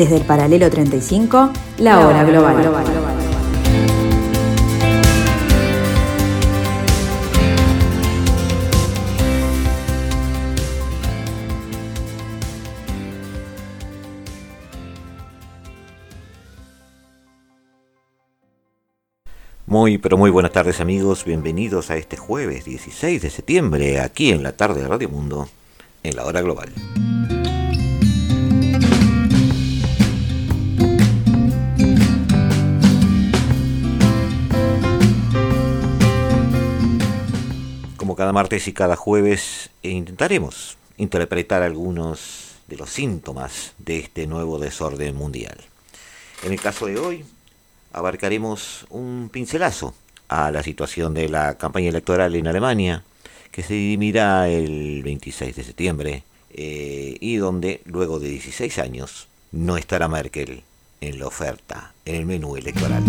Desde el paralelo 35, la, hora global. Muy, pero muy buenas tardes amigos, bienvenidos a este jueves 16 de septiembre, aquí en la tarde de Radio Mundo, en la hora global. Cada martes y cada jueves, intentaremos interpretar algunos de los síntomas de este nuevo desorden mundial. En el caso de hoy, abarcaremos un pincelazo a la situación de la campaña electoral en Alemania, que se dirimirá el 26 de septiembre, eh, y donde, luego de 16 años, no estará Merkel en la oferta, en el menú electoral.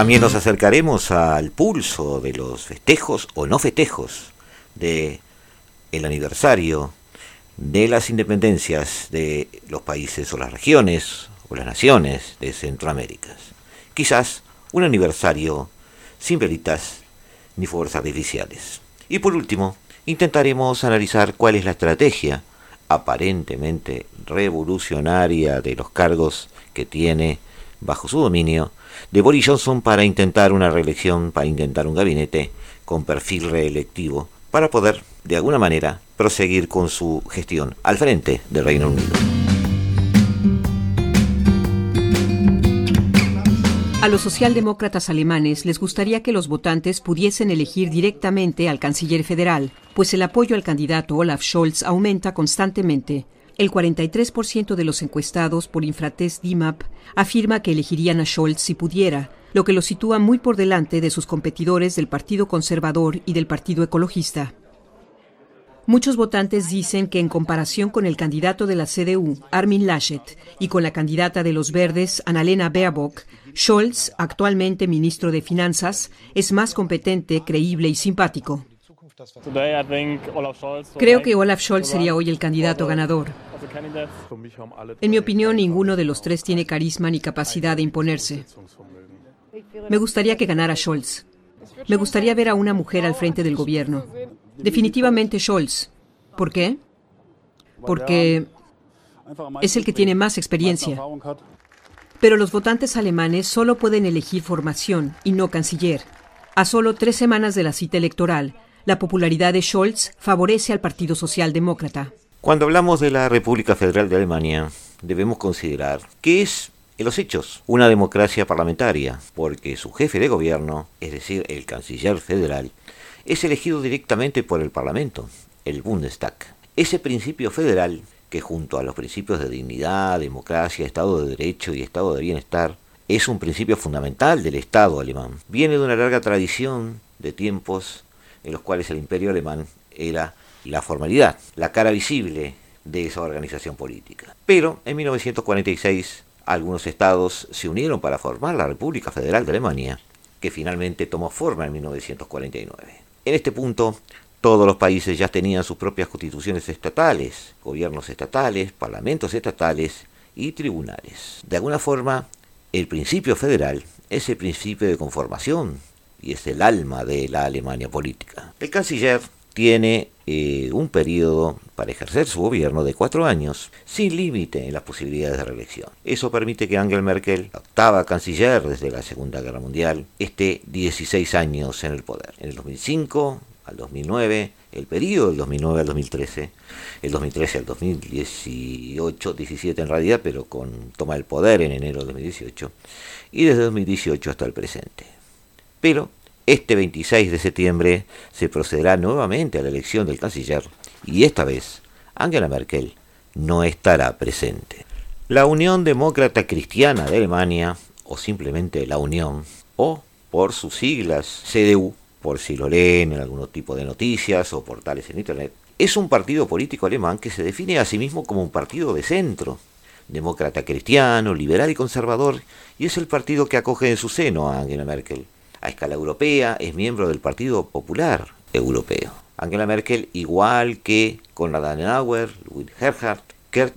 También nos acercaremos al pulso de los festejos o no festejos de el aniversario de las independencias de los países o las regiones o las naciones de Centroamérica. Quizás un aniversario sin velitas ni fuerzas artificiales. Y por último, intentaremos analizar cuál es la estrategia aparentemente revolucionaria de los cargos que tiene bajo su dominio de Boris Johnson para intentar una reelección, para intentar un gabinete con perfil reelectivo para poder, de alguna manera, proseguir con su gestión al frente del Reino Unido. A los socialdemócratas alemanes les gustaría que los votantes pudiesen elegir directamente al canciller federal, pues el apoyo al candidato Olaf Scholz aumenta constantemente. El 43% de los encuestados por Infratest DIMAP afirma que elegirían a Scholz si pudiera, lo que lo sitúa muy por delante de sus competidores del Partido Conservador y del Partido Ecologista. Muchos votantes dicen que en comparación con el candidato de la CDU, Armin Laschet, y con la candidata de los Verdes, Annalena Baerbock, Scholz, actualmente ministro de Finanzas, es más competente, creíble y simpático. Creo que Olaf Scholz sería hoy el candidato ganador. En mi opinión, ninguno de los tres tiene carisma ni capacidad de imponerse. Me gustaría que ganara Scholz. Me gustaría ver a una mujer al frente del gobierno. Definitivamente Scholz. ¿Por qué? Porque es el que tiene más experiencia. Pero los votantes alemanes solo pueden elegir formación y no canciller. A solo tres semanas de la cita electoral, la popularidad de Scholz favorece al Partido Socialdemócrata. Cuando hablamos de la República Federal de Alemania, debemos considerar que es en los hechos, una democracia parlamentaria, porque su jefe de gobierno, es decir, el canciller federal, es elegido directamente por el Parlamento, el Bundestag. Ese principio federal, que junto a los principios de dignidad, democracia, Estado de Derecho y Estado de Bienestar, es un principio fundamental del Estado alemán. Viene de una larga tradición de tiempos en los cuales el imperio alemán era la formalidad, la cara visible de esa organización política. Pero en 1946 algunos estados se unieron para formar la República Federal de Alemania, que finalmente tomó forma en 1949. En este punto, todos los países ya tenían sus propias constituciones estatales, gobiernos estatales, parlamentos estatales y tribunales. De alguna forma, el principio federal es el principio de conformación y es el alma de la Alemania política. El canciller tiene eh, un periodo para ejercer su gobierno de cuatro años, sin límite en las posibilidades de reelección. Eso permite que Angela Merkel, la octava canciller desde la Segunda Guerra Mundial, esté 16 años en el poder. En el 2005 al 2009, el periodo del 2009 al 2013, el 2013 al 2018, 17 en realidad, pero con toma del poder en enero de 2018, y desde 2018 hasta el presente. Pero este 26 de septiembre se procederá nuevamente a la elección del canciller y esta vez Angela Merkel no estará presente. La Unión Demócrata Cristiana de Alemania, o simplemente la Unión, o por sus siglas CDU, por si lo leen en algún tipo de noticias o portales en Internet, es un partido político alemán que se define a sí mismo como un partido de centro, demócrata cristiano, liberal y conservador, y es el partido que acoge en su seno a Angela Merkel A escala europea es miembro del Partido Popular Europeo. Angela Merkel, igual que Konrad Adenauer, Ludwig Erhard, Kurt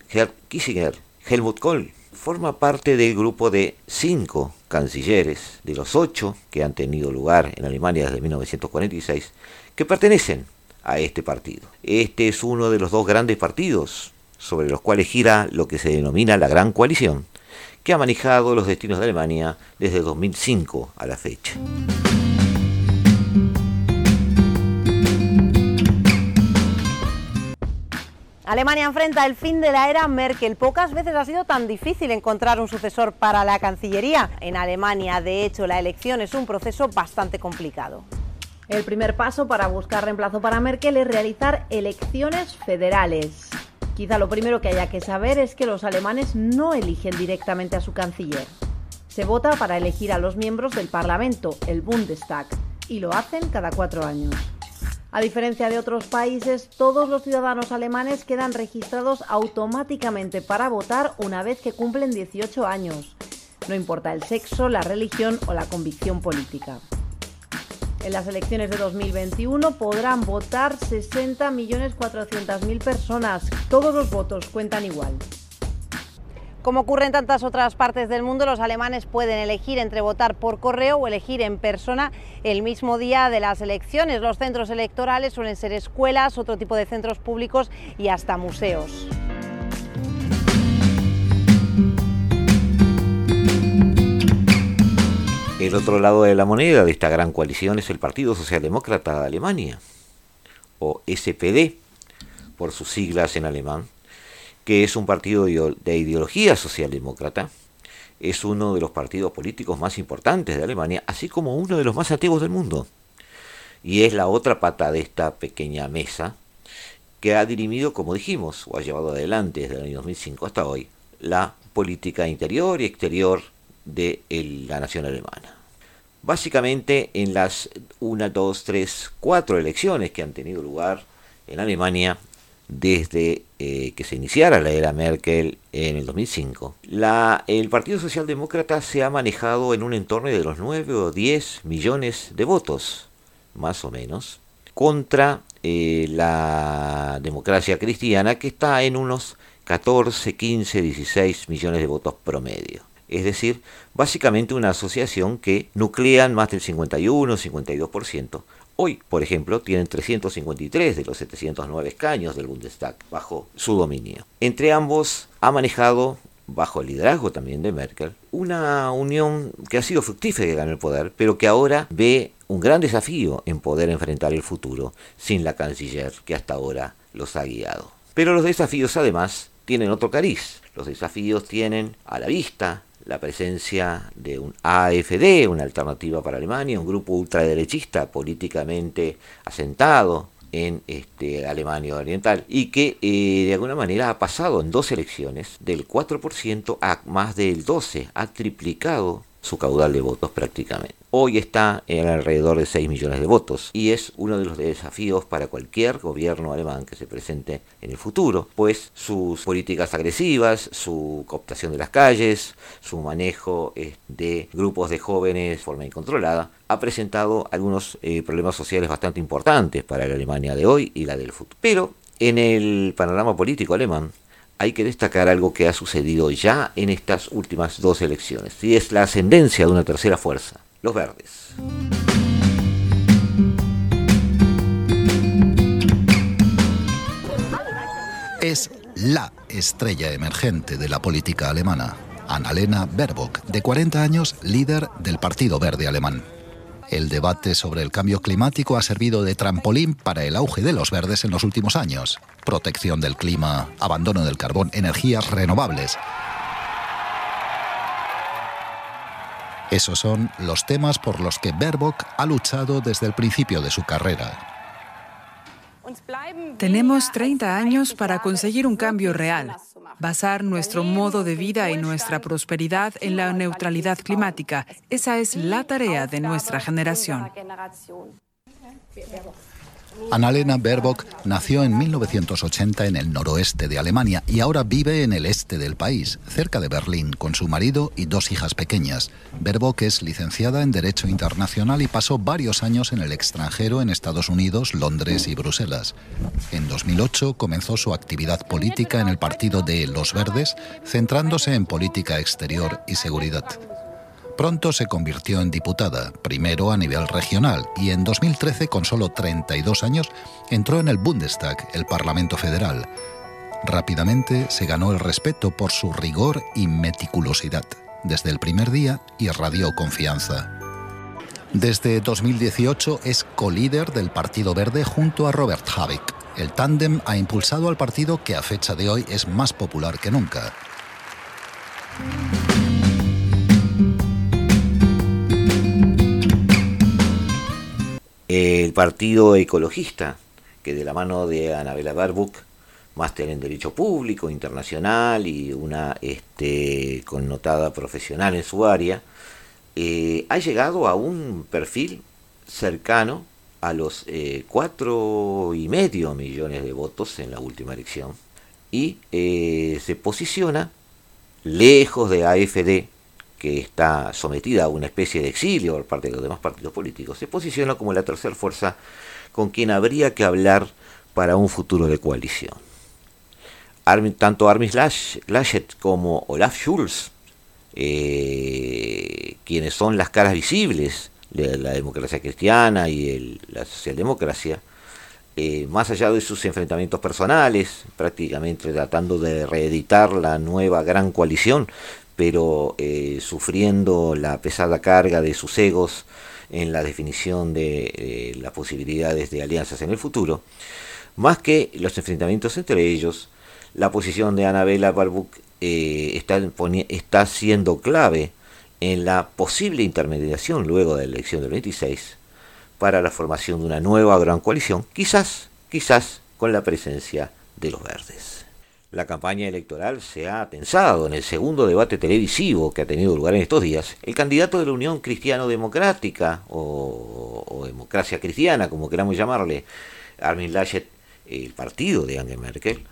Kissinger, Helmut Kohl, forma parte del grupo de cinco cancilleres, de los ocho que han tenido lugar en Alemania desde 1946, que pertenecen a este partido. Este es uno de los dos grandes partidos sobre los cuales gira lo que se denomina la Gran Coalición, que ha manejado los destinos de Alemania desde 2005 a la fecha. Alemania enfrenta el fin de la era Merkel. Pocas veces ha sido tan difícil encontrar un sucesor para la Cancillería. En Alemania, de hecho, la elección es un proceso bastante complicado. El primer paso para buscar reemplazo para Merkel es realizar elecciones federales. Quizá lo primero que haya que saber es que los alemanes no eligen directamente a su canciller. Se vota para elegir a los miembros del Parlamento, el Bundestag, y lo hacen cada cuatro años. A diferencia de otros países, todos los ciudadanos alemanes quedan registrados automáticamente para votar una vez que cumplen 18 años. No importa el sexo, la religión o la convicción política. En las elecciones de 2021 podrán votar 60.400.000 personas. Todos los votos cuentan igual. Como ocurre en tantas otras partes del mundo, los alemanes pueden elegir entre votar por correo o elegir en persona el mismo día de las elecciones. Los centros electorales suelen ser escuelas, otro tipo de centros públicos y hasta museos. El otro lado de la moneda de esta gran coalición es el Partido Socialdemócrata de Alemania, o SPD, por sus siglas en alemán, que es un partido de ideología socialdemócrata, es uno de los partidos políticos más importantes de Alemania, así como uno de los más antiguos del mundo. Y es la otra pata de esta pequeña mesa que ha dirimido, como dijimos, o ha llevado adelante desde el año 2005 hasta hoy, la política interior y exterior de la nación alemana. Básicamente en las 1, 2, 3, 4 elecciones que han tenido lugar en Alemania desde eh, que se iniciara la era Merkel en el 2005, la, el Partido Socialdemócrata se ha manejado en un entorno de los 9 o 10 millones de votos, más o menos, contra eh, la democracia cristiana que está en unos 14, 15, 16 millones de votos promedio. Es decir, básicamente una asociación que nuclean más del 51, 52%, Hoy, por ejemplo, tienen 353 de los 709 escaños del Bundestag bajo su dominio. Entre ambos ha manejado, bajo el liderazgo también de Merkel, una unión que ha sido fructífera ganó el poder, pero que ahora ve un gran desafío en poder enfrentar el futuro sin la canciller que hasta ahora los ha guiado. Pero los desafíos además tienen otro cariz. Los desafíos tienen a la vista la presencia de un AFD, una alternativa para Alemania, un grupo ultraderechista políticamente asentado en este, Alemania Oriental y que eh, de alguna manera ha pasado en dos elecciones del 4% a más del 12%, ha triplicado su caudal de votos prácticamente. Hoy está en alrededor de 6 millones de votos y es uno de los desafíos para cualquier gobierno alemán que se presente en el futuro, pues sus políticas agresivas, su cooptación de las calles, su manejo eh, de grupos de jóvenes de forma incontrolada, ha presentado algunos eh, problemas sociales bastante importantes para la Alemania de hoy y la del futuro. Pero en el panorama político alemán hay que destacar algo que ha sucedido ya en estas últimas dos elecciones, y es la ascendencia de una tercera fuerza, los verdes. Es la estrella emergente de la política alemana, Annalena Baerbock, de 40 años, líder del Partido Verde Alemán. El debate sobre el cambio climático ha servido de trampolín para el auge de los verdes en los últimos años. Protección del clima, abandono del carbón, energías renovables. Esos son los temas por los que Baerbock ha luchado desde el principio de su carrera. Tenemos 30 años para conseguir un cambio real basar nuestro modo de vida y nuestra prosperidad en la neutralidad climática. Esa es la tarea de nuestra generación. Annalena Baerbock nació en 1980 en el noroeste de Alemania y ahora vive en el este del país, cerca de Berlín, con su marido y dos hijas pequeñas. Baerbock es licenciada en Derecho Internacional y pasó varios años en el extranjero en Estados Unidos, Londres y Bruselas. En 2008 comenzó su actividad política en el partido de Los Verdes, centrándose en política exterior y seguridad. Pronto se convirtió en diputada, primero a nivel regional, y en 2013, con solo 32 años, entró en el Bundestag, el Parlamento Federal. Rápidamente se ganó el respeto por su rigor y meticulosidad. Desde el primer día irradió confianza. Desde 2018 es co-líder del Partido Verde junto a Robert Habeck. El tándem ha impulsado al partido que a fecha de hoy es más popular que nunca. El Partido Ecologista, que de la mano de Anabela Barbuck, máster en Derecho Público Internacional y una este, connotada profesional en su área, eh, ha llegado a un perfil cercano a los eh, cuatro y medio millones de votos en la última elección y eh, se posiciona lejos de AFD, que está sometida a una especie de exilio por parte de los demás partidos políticos, se posiciona como la tercera fuerza con quien habría que hablar para un futuro de coalición. tanto Armin Laschet como Olaf Schulz, eh, quienes son las caras visibles de la democracia cristiana y la socialdemocracia, eh, más allá de sus enfrentamientos personales, prácticamente tratando de reeditar la nueva gran coalición, pero eh, sufriendo la pesada carga de sus egos en la definición de eh, las posibilidades de alianzas en el futuro, más que los enfrentamientos entre ellos, la posición de Anabela Barbuck eh, está, está siendo clave en la posible intermediación luego de la elección del 26 para la formación de una nueva gran coalición, quizás, quizás con la presencia de los verdes la campaña electoral se ha tensado en el segundo debate televisivo que ha tenido lugar en estos días. El candidato de la Unión Cristiano-Democrática, o, Democracia Cristiana, como queramos llamarle, Armin Laschet, el partido de Angela Merkel,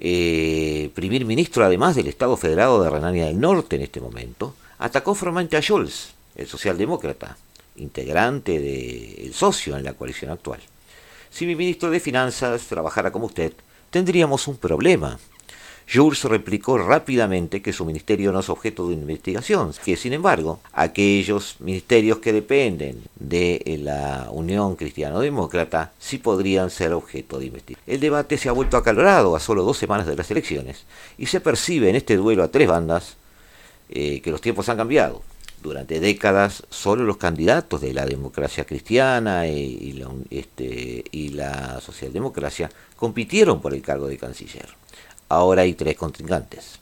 eh, primer ministro además del Estado Federado de Renania del Norte en este momento, atacó formalmente a Scholz, el socialdemócrata, integrante del socio en la coalición actual. Si mi ministro de Finanzas trabajara como usted, tendríamos un problema, Jules replicó rápidamente que su ministerio no es objeto de investigación, que sin embargo aquellos ministerios que dependen de la Unión Cristiano-Demócrata sí podrían ser objeto de investigación. El debate se ha vuelto acalorado a solo dos semanas de las elecciones y se percibe en este duelo a tres bandas eh, que los tiempos han cambiado. Durante décadas solo los candidatos de la democracia cristiana y, la, este, y la socialdemocracia compitieron por el cargo de canciller ahora hay tres contrincantes.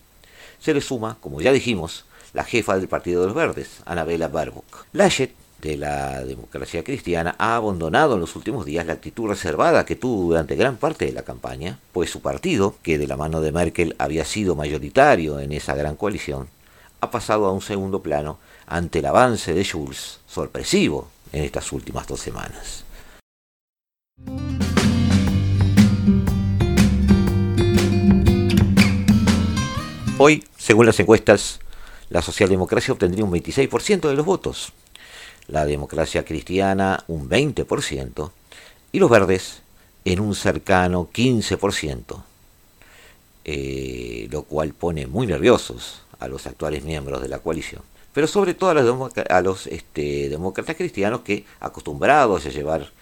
Se le suma, como ya dijimos, la jefa del Partido de los Verdes, Anabela Barbuck. Laschet, de la democracia cristiana, ha abandonado en los últimos días la actitud reservada que tuvo durante gran parte de la campaña, pues su partido, que de la mano de Merkel había sido mayoritario en esa gran coalición, ha pasado a un segundo plano ante el avance de Schulz, sorpresivo en estas últimas dos semanas. Hoy, según las encuestas, la socialdemocracia obtendría un 26% de los votos, la democracia cristiana un 20% y los verdes en un cercano 15%, eh, lo cual pone muy nerviosos a los actuales miembros de la coalición, pero sobre todo a los, este, demócratas cristianos que, acostumbrados a llevar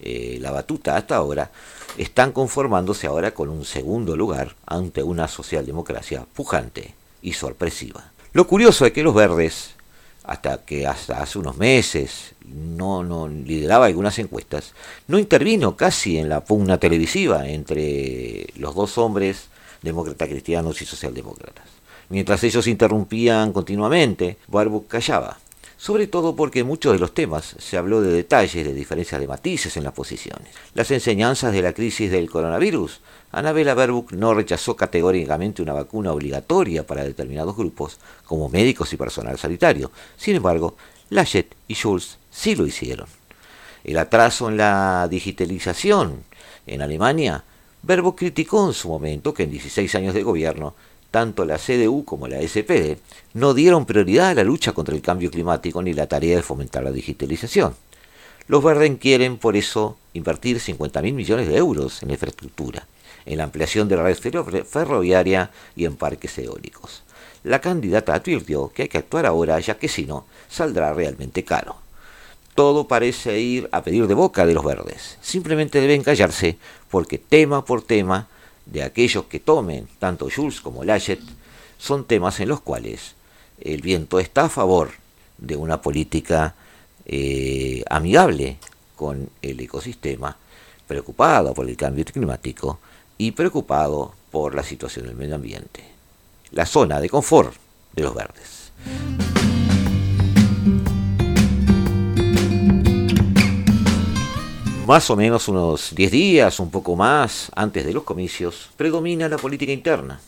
eh, la batuta hasta ahora, están conformándose ahora con un segundo lugar ante una socialdemocracia pujante y sorpresiva. Lo curioso es que los verdes, hasta que hasta hace unos meses no, lideraba algunas encuestas, no intervino casi en la pugna televisiva entre los dos hombres demócratas cristianos y socialdemócratas. Mientras ellos interrumpían continuamente, Barbuck callaba sobre todo porque en muchos de los temas se habló de detalles, de diferencias de matices en las posiciones. Las enseñanzas de la crisis del coronavirus. Anabela Baerbock no rechazó categóricamente una vacuna obligatoria para determinados grupos, como médicos y personal sanitario. Sin embargo, Laschet y Schulz sí lo hicieron. el atraso en la digitalización en Alemania, Verbo criticó en su momento que en 16 años de gobierno, tanto la CDU como la SPD no dieron prioridad a la lucha contra el cambio climático ni la tarea de fomentar la digitalización. Los verdes quieren por eso invertir 50.000 millones de euros en infraestructura, en la ampliación de la red ferroviaria y en parques eólicos. La candidata advirtió que hay que actuar ahora ya que si no, saldrá realmente caro todo parece ir a pedir de boca de los verdes. Simplemente deben callarse porque tema por tema de aquellos que tomen, tanto Jules como Laschet, son temas en los cuales el viento está a favor de una política eh, amigable con el ecosistema, preocupado por el cambio climático y preocupado por la situación del medio ambiente. La zona de confort de los verdes. Más o menos unos 10 días, un poco más, antes de los comicios, predomina la política interna.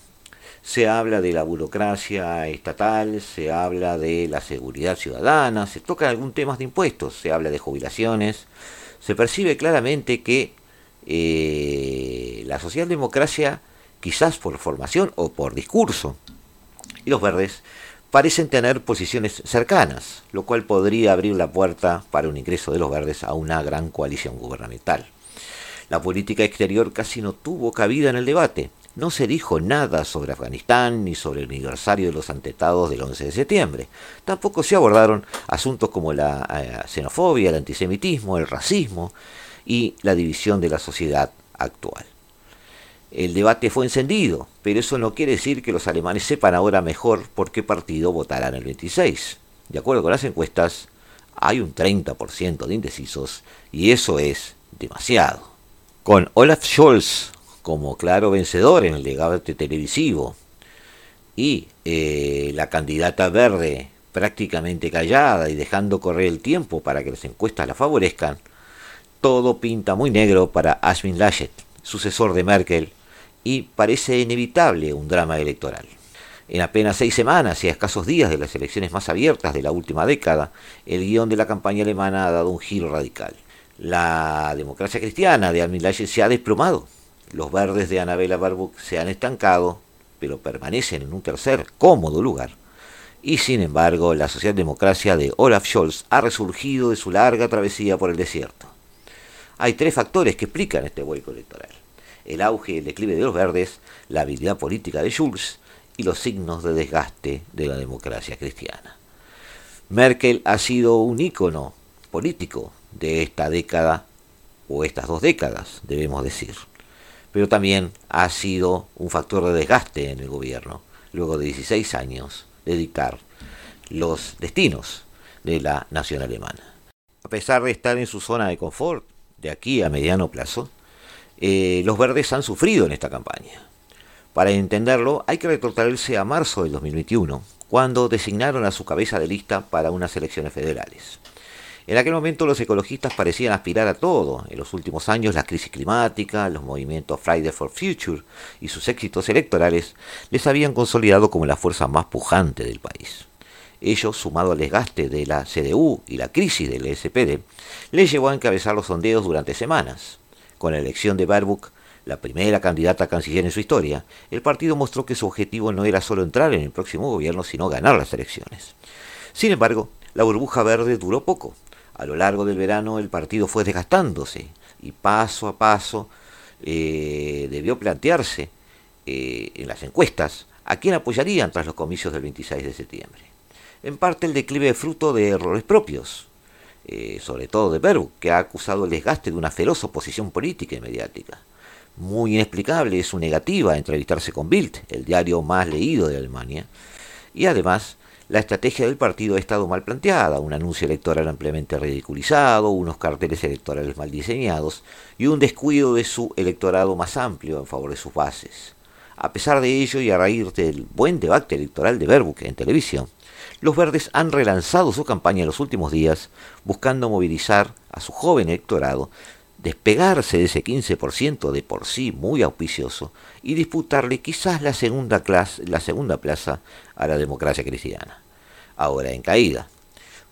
Se habla de la burocracia estatal, se habla de la seguridad ciudadana, se toca algún temas de impuestos, se habla de jubilaciones. Se percibe claramente que eh, la socialdemocracia, quizás por formación o por discurso, y los verdes parecen tener posiciones cercanas, lo cual podría abrir la puerta para un ingreso de los verdes a una gran coalición gubernamental. La política exterior casi no tuvo cabida en el debate. No se dijo nada sobre Afganistán ni sobre el aniversario de los atentados del 11 de septiembre. Tampoco se abordaron asuntos como la eh, xenofobia, el antisemitismo, el racismo y la división de la sociedad actual. El debate fue encendido, pero eso no quiere decir que los alemanes sepan ahora mejor por qué partido votarán el 26. De acuerdo con las encuestas, hay un 30% de indecisos y eso es demasiado. Con Olaf Scholz como claro vencedor en el debate televisivo y eh, la candidata verde prácticamente callada y dejando correr el tiempo para que las encuestas la favorezcan, todo pinta muy negro para Ashwin Laschet, sucesor de Merkel y parece inevitable un drama electoral. En apenas seis semanas y a escasos días de las elecciones más abiertas de la última década, el guion de la campaña alemana ha dado un giro radical. La democracia cristiana de Armin se ha desplomado. Los verdes de Annabella Baerbock se han estancado, pero permanecen en un tercer cómodo lugar. Y sin embargo, la socialdemocracia de Olaf Scholz ha resurgido de su larga travesía por el desierto. Hay tres factores que explican este vuelco electoral el auge y el declive de los verdes, la habilidad política de Schulz y los signos de desgaste de la democracia cristiana. Merkel ha sido un ícono político de esta década, o estas dos décadas, debemos decir, pero también ha sido un factor de desgaste en el gobierno, luego de 16 años de dictar los destinos de la nación alemana. A pesar de estar en su zona de confort de aquí a mediano plazo, eh, los verdes han sufrido en esta campaña. Para entenderlo, hay que retrotraerse a marzo del 2021, cuando designaron a su cabeza de lista para unas elecciones federales. En aquel momento los ecologistas parecían aspirar a todo. En los últimos años la crisis climática, los movimientos Friday for Future y sus éxitos electorales les habían consolidado como la fuerza más pujante del país. Ello, sumado al desgaste de la CDU y la crisis del SPD, les llevó a encabezar los sondeos durante semanas. Con la elección de Baerbock, la primera candidata a canciller en su historia, el partido mostró que su objetivo no era solo entrar en el próximo gobierno, sino ganar las elecciones. Sin embargo, la burbuja verde duró poco. A lo largo del verano el partido fue desgastándose y paso a paso eh, debió plantearse eh, en las encuestas a quién apoyarían tras los comicios del 26 de septiembre. En parte el declive fruto de errores propios, eh, sobre todo de Perú, que ha acusado el desgaste de una feroz oposición política y mediática. Muy inexplicable es su negativa a entrevistarse con Bild, el diario más leído de Alemania, y además la estrategia del partido ha estado mal planteada, un anuncio electoral ampliamente ridiculizado, unos carteles electorales mal diseñados y un descuido de su electorado más amplio en favor de sus bases. A pesar de ello y a raíz del buen debate electoral de Baerbock en televisión, los verdes han relanzado su campaña en los últimos días, buscando movilizar a su joven electorado, despegarse de ese 15% de por sí muy auspicioso y disputarle quizás la segunda, clase, la segunda plaza a la democracia cristiana. Ahora en caída.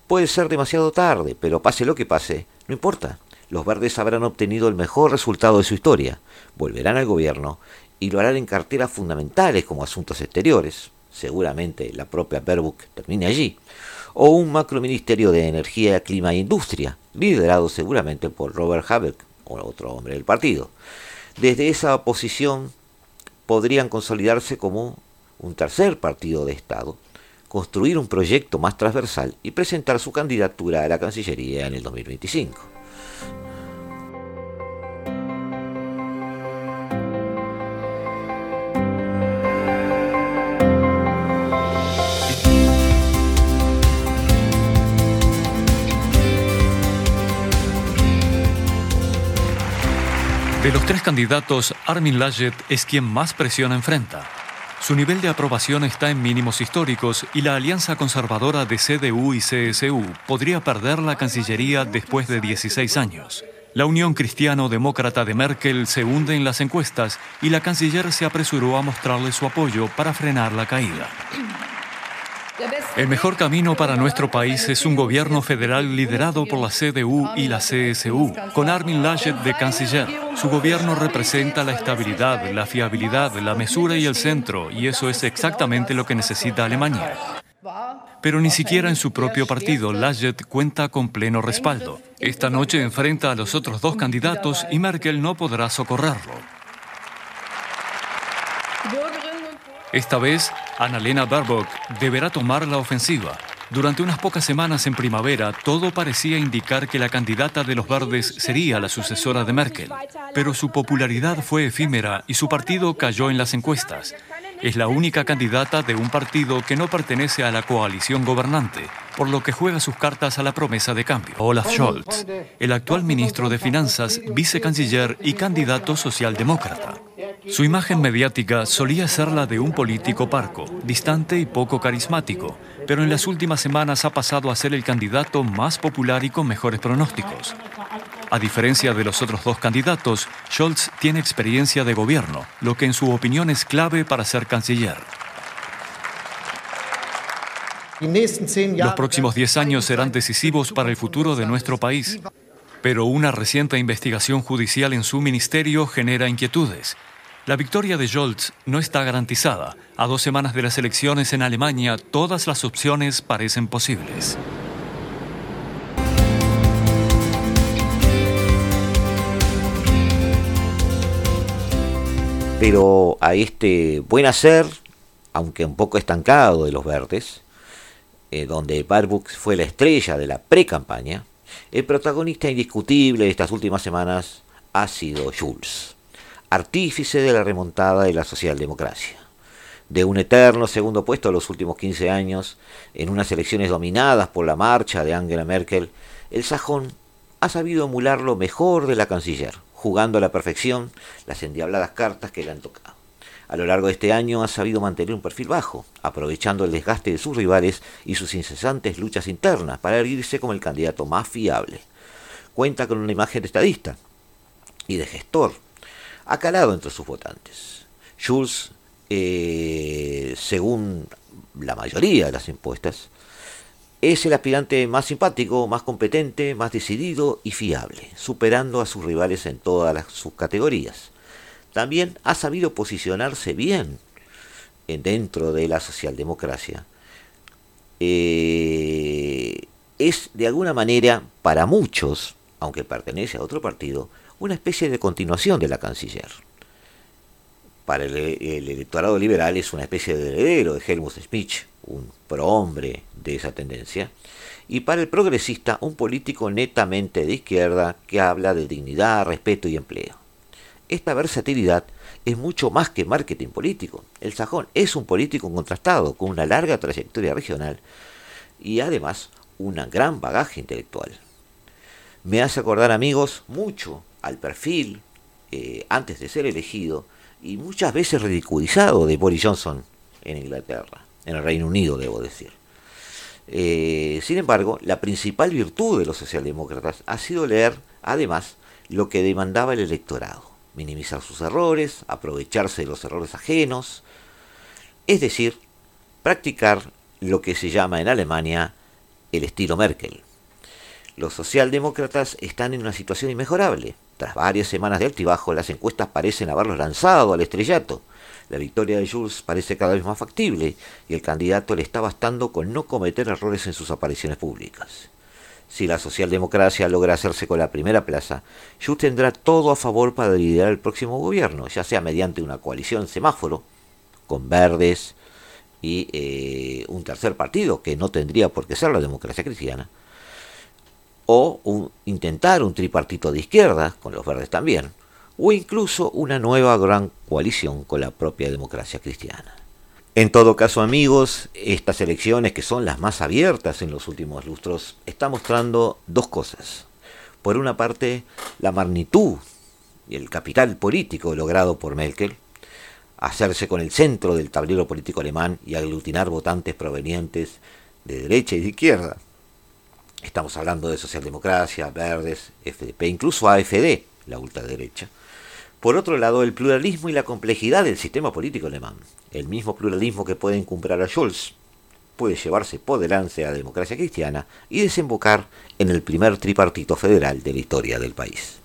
Puede ser demasiado tarde, pero pase lo que pase, No importa, los verdes habrán obtenido el mejor resultado de su historia, volverán al gobierno y lo harán en carteras fundamentales como asuntos exteriores, seguramente la propia Baerbock termine allí, o un macroministerio de energía, clima e industria, liderado seguramente por Robert Habeck, o otro hombre del partido. Desde esa posición podrían consolidarse como un tercer partido de Estado, construir un proyecto más transversal y presentar su candidatura a la Cancillería en el 2025. De los tres candidatos, Armin Laschet es quien más presión enfrenta. Su nivel de aprobación está en mínimos históricos y la alianza conservadora de CDU y CSU podría perder la Cancillería después de 16 años. La Unión Cristiano-Demócrata de Merkel se hunde en las encuestas y la canciller se apresuró a mostrarle su apoyo para frenar la caída. El mejor camino para nuestro país es un gobierno federal liderado por la CDU y la CSU, con Armin Laschet de canciller. Su gobierno representa la estabilidad, la fiabilidad, la mesura y el centro, y eso es exactamente lo que necesita Alemania. Pero ni siquiera en su propio partido, Laschet cuenta con pleno respaldo. Esta noche enfrenta a los otros dos candidatos y Merkel no podrá socorrerlo. Esta vez, Annalena Baerbock deberá tomar la ofensiva. Durante unas pocas semanas en primavera, todo parecía indicar que la candidata de los verdes sería la sucesora de Merkel, pero su popularidad fue efímera y su partido cayó en las encuestas. Es la única candidata de un partido que no pertenece a la coalición gobernante, por lo que juega sus cartas a la promesa de cambio. Olaf Scholz, el actual ministro de Finanzas, vicecanciller y candidato socialdemócrata. Su imagen mediática solía ser la de un político parco, distante y poco carismático, pero en las últimas semanas ha pasado a ser el candidato más popular y con mejores pronósticos. A diferencia de los otros dos candidatos, Scholz tiene experiencia de gobierno, lo que en su opinión es clave para ser canciller. Los próximos 10 años serán decisivos para el futuro de nuestro país, pero una reciente investigación judicial en su ministerio genera inquietudes. La victoria de Scholz no está garantizada. A dos semanas de las elecciones en Alemania, todas las opciones parecen posibles. Pero a este buen hacer, aunque un poco estancado de los verdes, eh, donde Baerbock fue la estrella de la pre-campaña, el protagonista indiscutible de estas últimas semanas ha sido Schulz, artífice de la remontada de la socialdemocracia. De un eterno segundo puesto a los últimos 15 años, en unas elecciones dominadas por la marcha de Angela Merkel, el sajón ha sabido emular lo mejor de la canciller jugando a la perfección las endiabladas cartas que le han tocado. A lo largo de este año ha sabido mantener un perfil bajo, aprovechando el desgaste de sus rivales y sus incesantes luchas internas para erguirse como el candidato más fiable. Cuenta con una imagen de estadista y de gestor, ha calado entre sus votantes. Schulz, eh, según la mayoría de las encuestas, es el aspirante más simpático, más competente, más decidido y fiable, superando a sus rivales en todas las, sus categorías. También ha sabido posicionarse bien dentro de la socialdemocracia. Eh, es de alguna manera, para muchos, aunque pertenece a otro partido, una especie de continuación de la canciller. Para el, el electorado liberal es una especie de heredero de Helmut Schmidt, un prohombre de esa tendencia, y para el progresista un político netamente de izquierda que habla de dignidad, respeto y empleo. Esta versatilidad es mucho más que marketing político. El sajón es un político contrastado, con una larga trayectoria regional y además un gran bagaje intelectual. Me hace acordar, amigos, mucho al perfil, eh, antes de ser elegido, y muchas veces ridiculizado de Boris Johnson en Inglaterra en el Reino Unido, debo decir. Eh, sin embargo, la principal virtud de los socialdemócratas ha sido leer, además, lo que demandaba el electorado, minimizar sus errores, aprovecharse de los errores ajenos, es decir, practicar lo que se llama en Alemania el estilo Merkel. Los socialdemócratas están en una situación inmejorable. Tras varias semanas de altibajo, las encuestas parecen haberlos lanzado al estrellato. La victoria de Jules parece cada vez más factible y el candidato le está bastando con no cometer errores en sus apariciones públicas. Si la socialdemocracia logra hacerse con la primera plaza, Jules tendrá todo a favor para liderar el próximo gobierno, ya sea mediante una coalición semáforo con verdes y eh, un tercer partido, que no tendría por qué ser la democracia cristiana, o intentar un tripartito de izquierda, con los verdes también, o incluso una nueva gran coalición con la propia democracia cristiana. En todo caso, amigos, estas elecciones, que son las más abiertas en los últimos lustros, están mostrando dos cosas. Por una parte, la magnitud y el capital político logrado por Merkel, hacerse con el centro del tablero político alemán y aglutinar votantes provenientes de derecha y de izquierda. Estamos hablando de socialdemocracia, verdes, FDP, incluso AFD, la ultraderecha por otro lado, el pluralismo y la complejidad del sistema político alemán. El mismo pluralismo que puede encumbrar a Scholz puede llevarse por delante a la democracia cristiana y desembocar en el primer tripartito federal de la historia del país.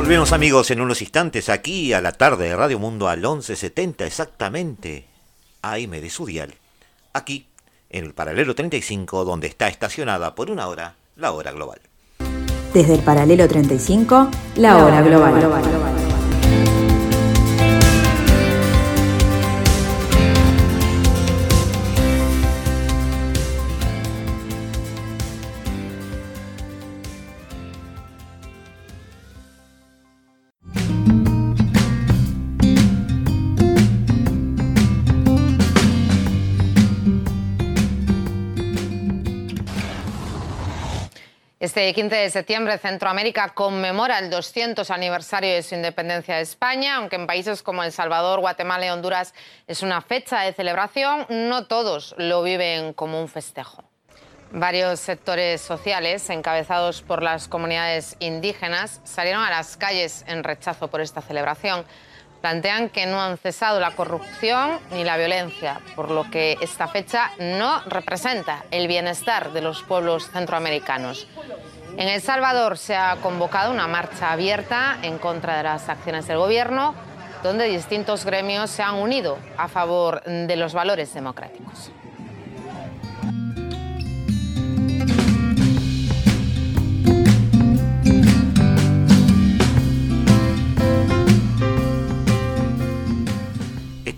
Volvemos amigos en unos instantes aquí a la tarde de Radio Mundo al 1170 exactamente AM de su dial, aquí en el paralelo 35 donde está estacionada por una hora la hora global. Desde el paralelo 35, la, hora, global. Este 15 de septiembre Centroamérica conmemora el 200 aniversario de su independencia de España, aunque en países como El Salvador, Guatemala y Honduras es una fecha de celebración, no todos lo viven como un festejo. Varios sectores sociales, encabezados por las comunidades indígenas, salieron a las calles en rechazo por esta celebración plantean que no han cesado la corrupción ni la violencia, por lo que esta fecha no representa el bienestar de los pueblos centroamericanos. En El Salvador se ha convocado una marcha abierta en contra de las acciones del gobierno, donde distintos gremios se han unido a favor de los valores democráticos.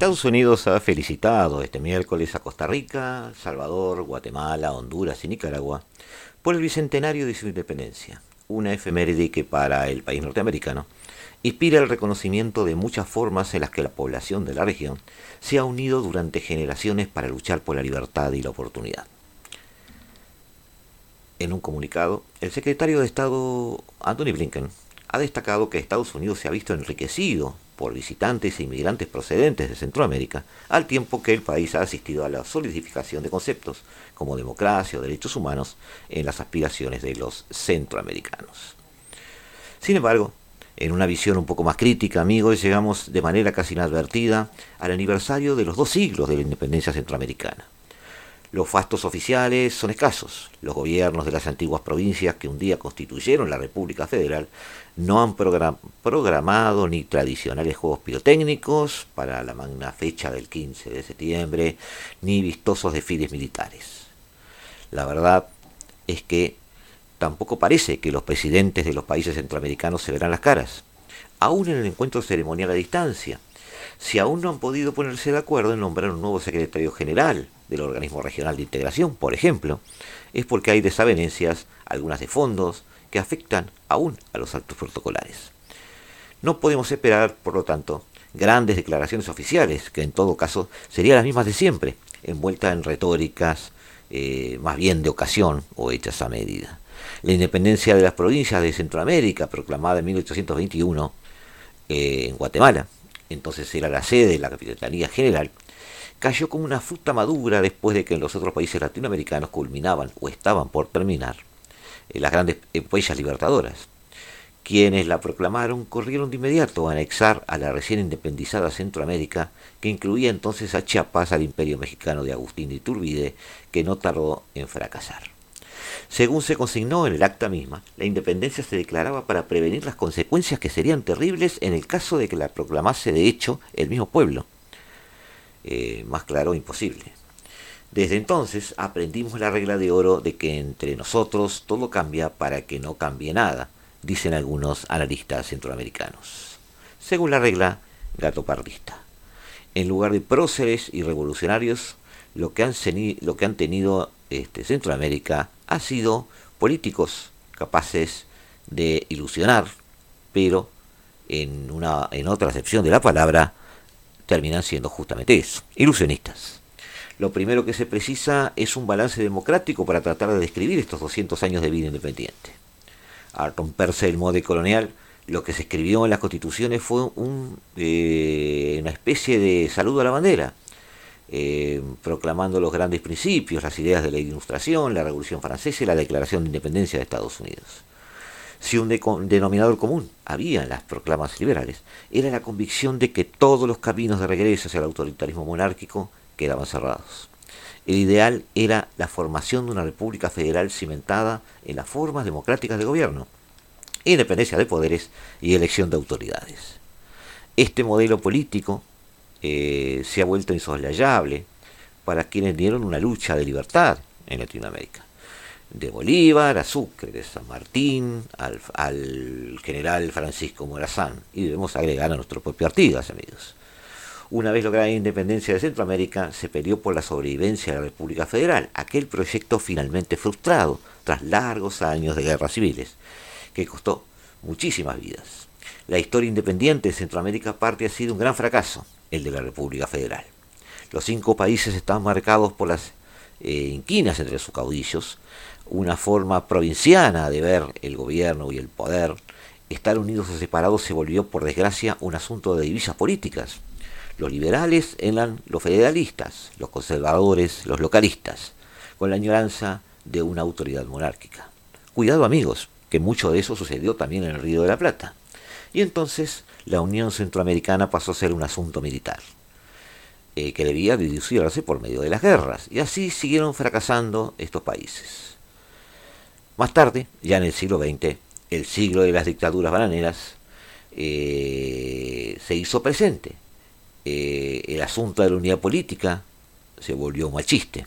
Estados Unidos ha felicitado este miércoles a Costa Rica, Salvador, Guatemala, Honduras y Nicaragua por el bicentenario de su independencia, una efeméride que para el país norteamericano inspira el reconocimiento de muchas formas en las que la población de la región se ha unido durante generaciones para luchar por la libertad y la oportunidad. En un comunicado, el secretario de Estado Anthony Blinken ha destacado que Estados Unidos se ha visto enriquecido por visitantes e inmigrantes procedentes de Centroamérica, al tiempo que el país ha asistido a la solidificación de conceptos como democracia o derechos humanos en las aspiraciones de los centroamericanos. Sin embargo, en una visión un poco más crítica, amigos, llegamos de manera casi inadvertida al aniversario de los dos siglos de la independencia centroamericana. Los fastos oficiales son escasos. Los gobiernos de las antiguas provincias que un día constituyeron la República Federal no han programado ni tradicionales juegos pirotécnicos para la magna fecha del 15 de septiembre, ni vistosos desfiles militares. La verdad es que tampoco parece que los presidentes de los países centroamericanos se verán las caras, aún en el encuentro ceremonial a distancia, si aún no han podido ponerse de acuerdo en nombrar un nuevo secretario general del organismo regional de integración, por ejemplo, es porque hay desavenencias, algunas de fondos, que afectan aún a los actos protocolares. No podemos esperar, por lo tanto, grandes declaraciones oficiales, que en todo caso serían las mismas de siempre, envueltas en retóricas eh, más bien de ocasión o hechas a medida. La independencia de las provincias de Centroamérica, proclamada en 1821 eh, en Guatemala, entonces era la sede de la Capitanía General, cayó como una fruta madura después de que en los otros países latinoamericanos culminaban o estaban por terminar las grandes huellas libertadoras, Quienes la proclamaron corrieron de inmediato a anexar a la recién independizada Centroamérica, que incluía entonces a Chiapas al imperio mexicano de Agustín de Iturbide, que no tardó en fracasar. Según se consignó en el acta misma, la independencia se declaraba para prevenir las consecuencias que serían terribles en el caso de que la proclamase de hecho el mismo pueblo. Eh, más claro, imposible. Desde entonces aprendimos la regla de oro de que entre nosotros todo cambia para que no cambie nada, dicen algunos analistas centroamericanos. Según la regla gatopardista. En lugar de próceres y revolucionarios, lo que han, lo que han tenido este, Centroamérica ha sido políticos capaces de ilusionar, pero en, una, en otra acepción de la palabra terminan siendo justamente eso, ilusionistas. Lo primero que se precisa es un balance democrático para tratar de describir estos 200 años de vida independiente. Al romperse el modo colonial, lo que se escribió en las constituciones fue un, eh, una especie de saludo a la bandera, eh, proclamando los grandes principios, las ideas de la Ilustración, la Revolución Francesa y la Declaración de Independencia de Estados Unidos. Si un denominador común había en las proclamas liberales, era la convicción de que todos los caminos de regreso hacia el autoritarismo monárquico quedaban cerrados. El ideal era la formación de una república federal cimentada en las formas democráticas de gobierno, independencia de poderes y elección de autoridades. Este modelo político eh, se ha vuelto insoslayable para quienes dieron una lucha de libertad en Latinoamérica. De Bolívar a Sucre, de San Martín al, al general Francisco Morazán. Y debemos agregar a nuestro propio Artigas, amigos. Una vez lograda la independencia de Centroamérica, se peleó por la sobrevivencia de la República Federal, aquel proyecto finalmente frustrado tras largos años de guerras civiles, que costó muchísimas vidas. La historia independiente de Centroamérica parte ha sido un gran fracaso, el de la República Federal. Los cinco países están marcados por las eh, inquinas entre sus caudillos, una forma provinciana de ver el gobierno y el poder. Estar unidos o separados se volvió, por desgracia, un asunto de divisas políticas. Los liberales eran los federalistas, los conservadores, los localistas, con la añoranza de una autoridad monárquica. Cuidado amigos, que mucho de eso sucedió también en el Río de la Plata. Y entonces la Unión Centroamericana pasó a ser un asunto militar, eh, que debía deducirse por medio de las guerras, y así siguieron fracasando estos países. Más tarde, ya en el siglo XX, el siglo de las dictaduras bananeras, eh, se hizo presente. Eh, el asunto de la unidad política se volvió un machiste.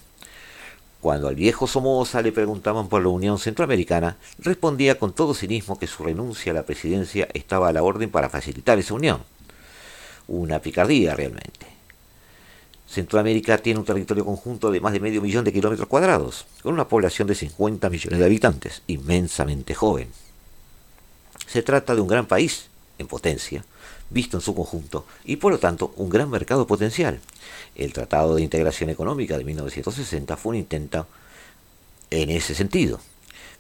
Cuando al viejo Somoza le preguntaban por la Unión Centroamericana, respondía con todo cinismo que su renuncia a la presidencia estaba a la orden para facilitar esa unión. Una picardía realmente. Centroamérica tiene un territorio conjunto de más de medio millón de kilómetros cuadrados, con una población de 50 millones de habitantes, inmensamente joven. Se trata de un gran país, en potencia, visto en su conjunto, y por lo tanto un gran mercado potencial. El Tratado de Integración Económica de 1960 fue un intento en ese sentido.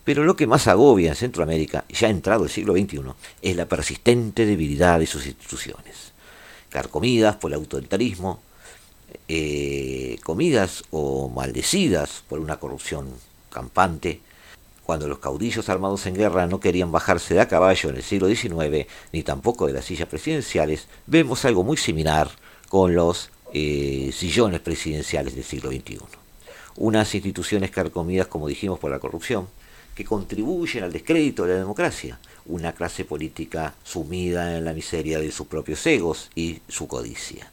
Pero lo que más agobia en Centroamérica, ya entrado el siglo XXI, es la persistente debilidad de sus instituciones. Carcomidas por el autoritarismo, eh, comidas o maldecidas por una corrupción campante, cuando los caudillos armados en guerra no querían bajarse de a caballo en el siglo XIX, ni tampoco de las sillas presidenciales, vemos algo muy similar con los eh, sillones presidenciales del siglo XXI. Unas instituciones carcomidas, como dijimos, por la corrupción, que contribuyen al descrédito de la democracia, una clase política sumida en la miseria de sus propios egos y su codicia.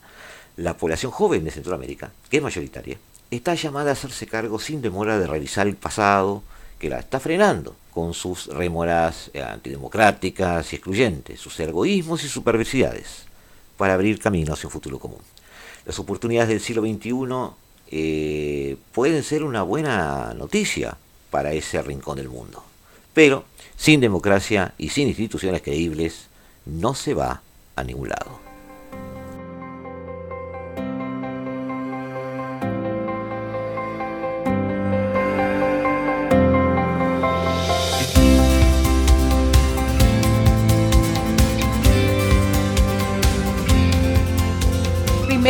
La población joven de Centroamérica, que es mayoritaria, está llamada a hacerse cargo sin demora de revisar el pasado, que la está frenando con sus rémoras eh, antidemocráticas y excluyentes, sus egoísmos y sus perversidades, para abrir camino hacia un futuro común. Las oportunidades del siglo XXI eh, pueden ser una buena noticia para ese rincón del mundo, pero sin democracia y sin instituciones creíbles no se va a ningún lado.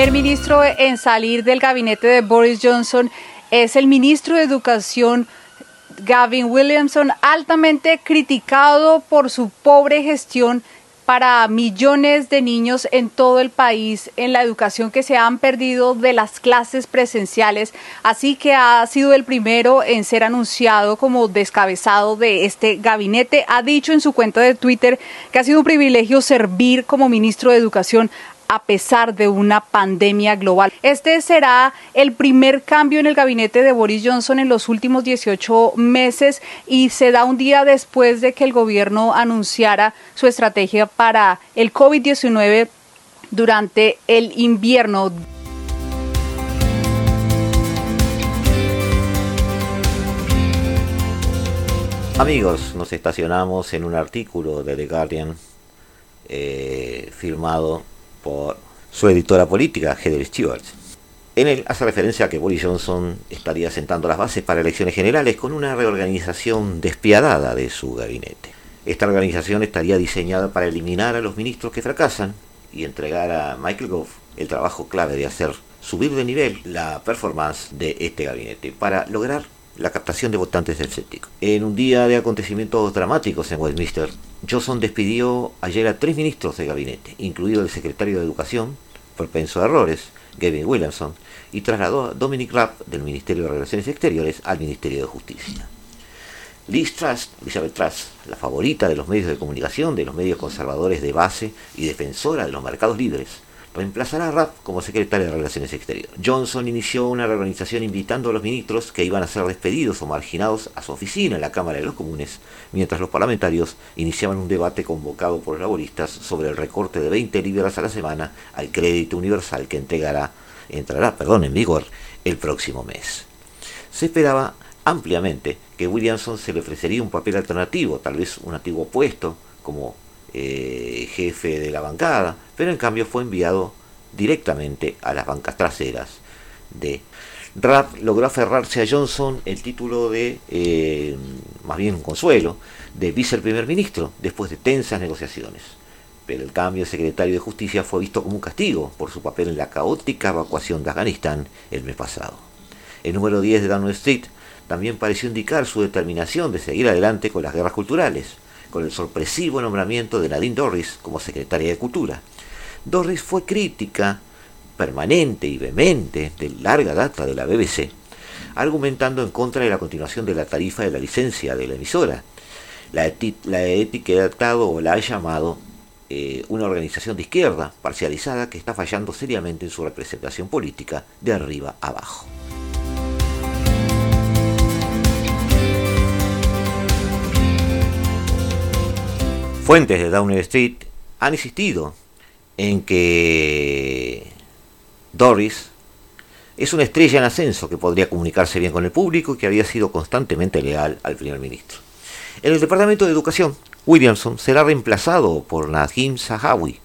Primer ministro en salir del gabinete de Boris Johnson es el ministro de Educación Gavin Williamson, altamente criticado por su pobre gestión para millones de niños en todo el país en la educación que se han perdido de las clases presenciales, así que ha sido el primero en ser anunciado como descabezado de este gabinete. Ha dicho en su cuenta de Twitter que ha sido un privilegio servir como ministro de Educación a pesar de una pandemia global. Este será el primer cambio en el gabinete de Boris Johnson en los últimos 18 meses y se da un día después de que el gobierno anunciara su estrategia para el COVID-19 durante el invierno. Amigos, nos estacionamos en un artículo de The Guardian eh, firmado por su editora política, Heather Stewart. En él hace referencia a que Boris Johnson estaría sentando las bases para elecciones generales con una reorganización despiadada de su gabinete. Esta organización estaría diseñada para eliminar a los ministros que fracasan y entregar a Michael Gove el trabajo clave de hacer subir de nivel la performance de este gabinete para lograr la captación de votantes escépticos. En un día de acontecimientos dramáticos en Westminster, Johnson despidió ayer a tres ministros de gabinete, incluido el secretario de Educación, propenso a errores, Gavin Williamson, y trasladó a Dominic Raab del Ministerio de Relaciones Exteriores al Ministerio de Justicia. Liz Truss, Elizabeth Truss, la favorita de los medios de comunicación, de los medios conservadores de base y defensora de los mercados libres, reemplazará a Rapp como secretario de Relaciones Exteriores. Johnson inició una reorganización invitando a los ministros que iban a ser despedidos o marginados a su oficina en la Cámara de los Comunes, mientras los parlamentarios iniciaban un debate convocado por los laboristas sobre el recorte de 20 libras a la semana al crédito universal que entregará, entrará perdón, en vigor el próximo mes. Se esperaba ampliamente que Williamson se le ofrecería un papel alternativo, tal vez un antiguo puesto, como eh, jefe de la bancada, pero en cambio fue enviado directamente a las bancas traseras de Rapp logró aferrarse a Johnson el título de, eh, más bien un consuelo, de viceprimer ministro después de tensas negociaciones. Pero el cambio de secretario de Justicia fue visto como un castigo por su papel en la caótica evacuación de Afganistán el mes pasado. El número 10 de Downing Street también pareció indicar su determinación de seguir adelante con las guerras culturales con el sorpresivo nombramiento de Nadine Dorris como secretaria de Cultura. Dorris fue crítica permanente y vehemente de larga data de la BBC, argumentando en contra de la continuación de la tarifa de la licencia de la emisora. La, la etiquetado o la ha llamado eh, una organización de izquierda parcializada que está fallando seriamente en su representación política de arriba abajo. Fuentes de Downing Street han insistido en que Doris es una estrella en ascenso que podría comunicarse bien con el público y que había sido constantemente leal al primer ministro. En el Departamento de Educación, Williamson será reemplazado por Nadim Sahawi,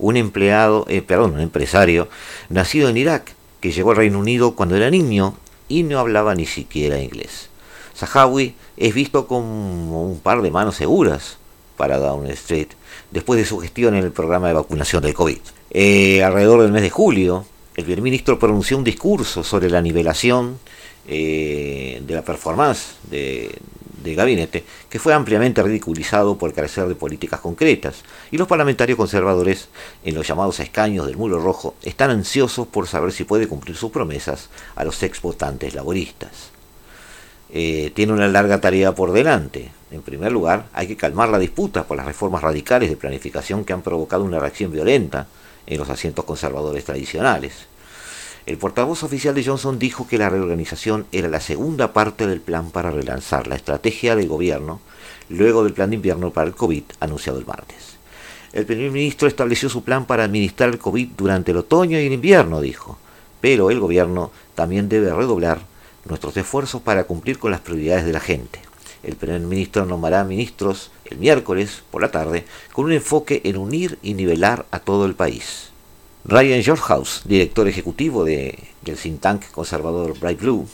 un empleado, eh, perdón, un empresario nacido en Irak que llegó al Reino Unido cuando era niño y no hablaba ni siquiera inglés. Sahawi es visto como un par de manos seguras para Down Street después de su gestión en el programa de vacunación del COVID. Eh, alrededor del mes de julio, el primer ministro pronunció un discurso sobre la nivelación eh, de la performance de, de gabinete, que fue ampliamente ridiculizado por carecer de políticas concretas, y los parlamentarios conservadores, en los llamados escaños del muro rojo, están ansiosos por saber si puede cumplir sus promesas a los ex votantes laboristas. Eh, tiene una larga tarea por delante. En primer lugar, hay que calmar la disputa por las reformas radicales de planificación que han provocado una reacción violenta en los asientos conservadores tradicionales. El portavoz oficial de Johnson dijo que la reorganización era la segunda parte del plan para relanzar la estrategia del gobierno luego del plan de invierno para el COVID anunciado el martes. El primer ministro estableció su plan para administrar el COVID durante el otoño y el invierno, dijo, pero el gobierno también debe redoblar nuestros esfuerzos para cumplir con las prioridades de la gente. El primer ministro nombrará ministros el miércoles por la tarde con un enfoque en unir y nivelar a todo el país. Ryan Georgehouse, director ejecutivo de, del think tank conservador Bright Blue,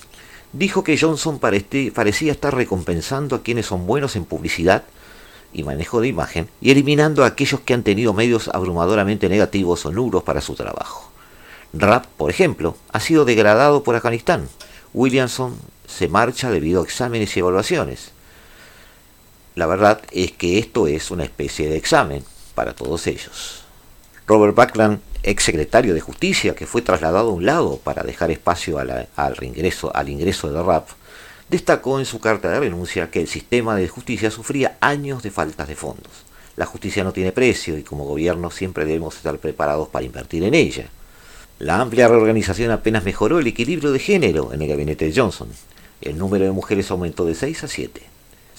dijo que Johnson parecía estar recompensando a quienes son buenos en publicidad y manejo de imagen y eliminando a aquellos que han tenido medios abrumadoramente negativos o nulos para su trabajo. Rap, por ejemplo, ha sido degradado por Afganistán, Williamson se marcha debido a exámenes y evaluaciones. La verdad es que esto es una especie de examen para todos ellos. Robert Buckland, ex secretario de Justicia, que fue trasladado a un lado para dejar espacio al, ingreso, al ingreso de RAP, destacó en su carta de renuncia que el sistema de justicia sufría años de faltas de fondos. La justicia no tiene precio y como gobierno siempre debemos estar preparados para invertir en ella. La amplia reorganización apenas mejoró el equilibrio de género en el gabinete de Johnson. El número de mujeres aumentó de 6 a 7.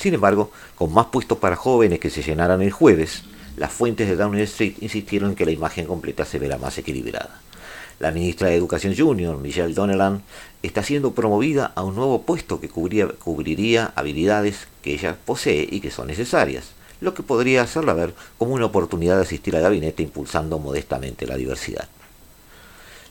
Sin embargo, con más puestos para jóvenes que se llenaran el jueves, las fuentes de Downing Street insistieron en que la imagen completa se verá más equilibrada. La ministra de Educación Junior, Michelle Donnellan, está siendo promovida a un nuevo puesto que cubriría habilidades que ella posee y que son necesarias, lo que podría hacerla ver como una oportunidad de asistir al gabinete impulsando modestamente la diversidad.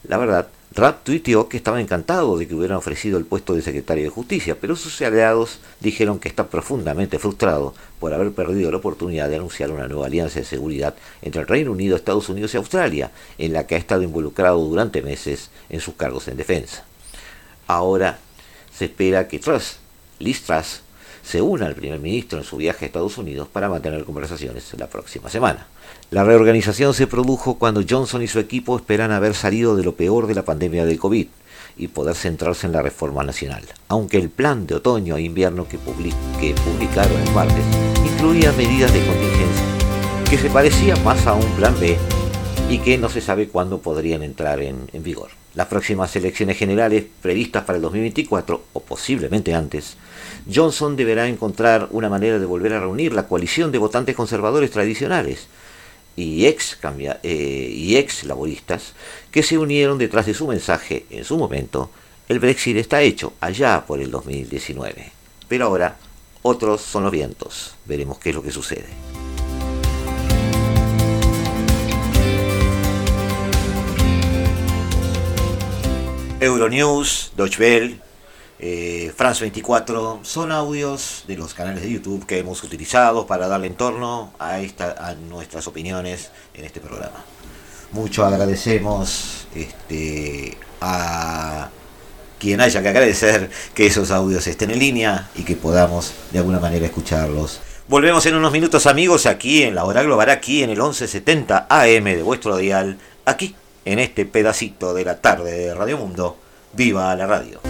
La verdad, Rapp tuiteó que estaba encantado de que hubieran ofrecido el puesto de secretario de Justicia, pero sus aliados dijeron que está profundamente frustrado por haber perdido la oportunidad de anunciar una nueva alianza de seguridad entre el Reino Unido, Estados Unidos y Australia, en la que ha estado involucrado durante meses en sus cargos en defensa. Ahora se espera que Truss, Liz Truss, se una al primer ministro en su viaje a Estados Unidos para mantener conversaciones la próxima semana. La reorganización se produjo cuando Johnson y su equipo esperan haber salido de lo peor de la pandemia del COVID y poder centrarse en la reforma nacional, aunque el plan de otoño e invierno que, publicaron el martes incluía medidas de contingencia que se parecían más a un plan B y que no se sabe cuándo podrían entrar en, en vigor. Las próximas elecciones generales previstas para el 2024 o posiblemente antes Johnson deberá encontrar una manera de volver a reunir la coalición de votantes conservadores tradicionales y ex, eh, y ex laboristas que se unieron detrás de su mensaje en su momento, el Brexit está hecho allá por el 2019. Pero ahora otros son los vientos. Veremos qué es lo que sucede. Euronews, Deutsche Welle, eh, France 24 son audios de los canales de YouTube que hemos utilizado para darle entorno a, esta, a nuestras opiniones en este programa. Mucho agradecemos este, a quien haya que agradecer que esos audios estén en línea y que podamos de alguna manera escucharlos. Volvemos en unos minutos amigos aquí en la hora global, aquí en el 1170 AM de vuestro dial, aquí en este pedacito de la tarde de Radio Mundo. ¡Viva la radio!